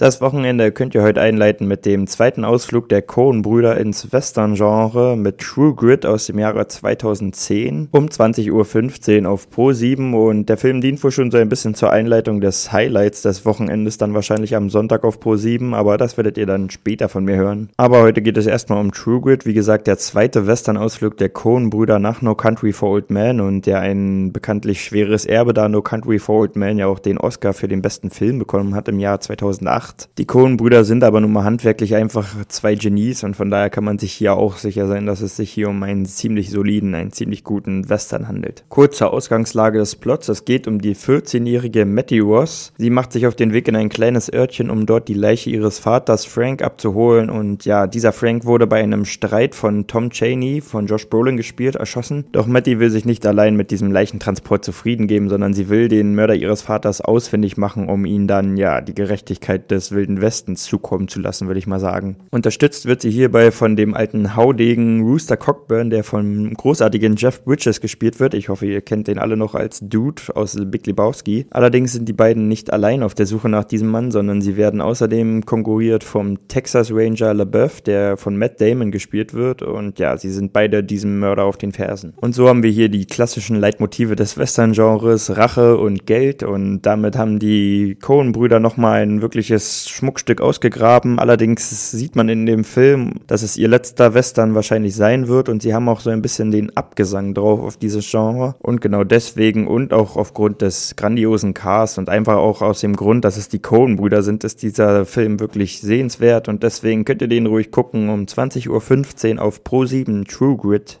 Das Wochenende könnt ihr heute einleiten mit dem zweiten Ausflug der Coen-Brüder ins Western-Genre mit True Grit aus dem Jahre 2010 um 20.15 Uhr auf Pro7 und der Film dient wohl schon so ein bisschen zur Einleitung des Highlights des Wochenendes, dann wahrscheinlich am Sonntag auf Pro7, aber das werdet ihr dann später von mir hören. Aber heute geht es erstmal um True Grit, wie gesagt, der zweite Western-Ausflug der Coen-Brüder nach No Country for Old Men und der ein bekanntlich schweres Erbe, da No Country for Old Men ja auch den Oscar für den besten Film bekommen hat im Jahr 2008 gemacht. Die Cohen-Brüder sind aber nun mal handwerklich einfach zwei Genies und von daher kann man sich hier auch sicher sein, dass es sich hier um einen ziemlich soliden, einen ziemlich guten Western handelt. Kurze Ausgangslage des Plots. Es geht um die 14-jährige Matty Ross. Sie macht sich auf den Weg in ein kleines Örtchen, um dort die Leiche ihres Vaters Frank abzuholen und ja, dieser Frank wurde bei einem Streit von Tom Cheney, von Josh Brolin gespielt, erschossen. Doch Matty will sich nicht allein mit diesem Leichentransport zufrieden geben, sondern sie will den Mörder ihres Vaters ausfindig machen, um ihn dann ja die Gerechtigkeit des des Wilden Westens zukommen zu lassen, würde ich mal sagen. Unterstützt wird sie hierbei von dem alten Haudegen Rooster Cockburn, der vom großartigen Jeff Bridges gespielt wird. Ich hoffe, ihr kennt den alle noch als Dude aus Big Lebowski. Allerdings sind die beiden nicht allein auf der Suche nach diesem Mann, sondern sie werden außerdem konkurriert vom Texas Ranger LaBeouf, der von Matt Damon gespielt wird. Und ja, sie sind beide diesem Mörder auf den Fersen. Und so haben wir hier die klassischen Leitmotive des Western-Genres, Rache und Geld. Und damit haben die Coen-Brüder nochmal ein wirkliches Schmuckstück ausgegraben. Allerdings sieht man in dem Film, dass es ihr letzter Western wahrscheinlich sein wird und sie haben auch so ein bisschen den Abgesang drauf auf dieses Genre. Und genau deswegen und auch aufgrund des grandiosen Casts und einfach auch aus dem Grund, dass es die Coen-Brüder sind, ist dieser Film wirklich sehenswert und deswegen könnt ihr den ruhig gucken um 20.15 Uhr auf Pro7 True Grit.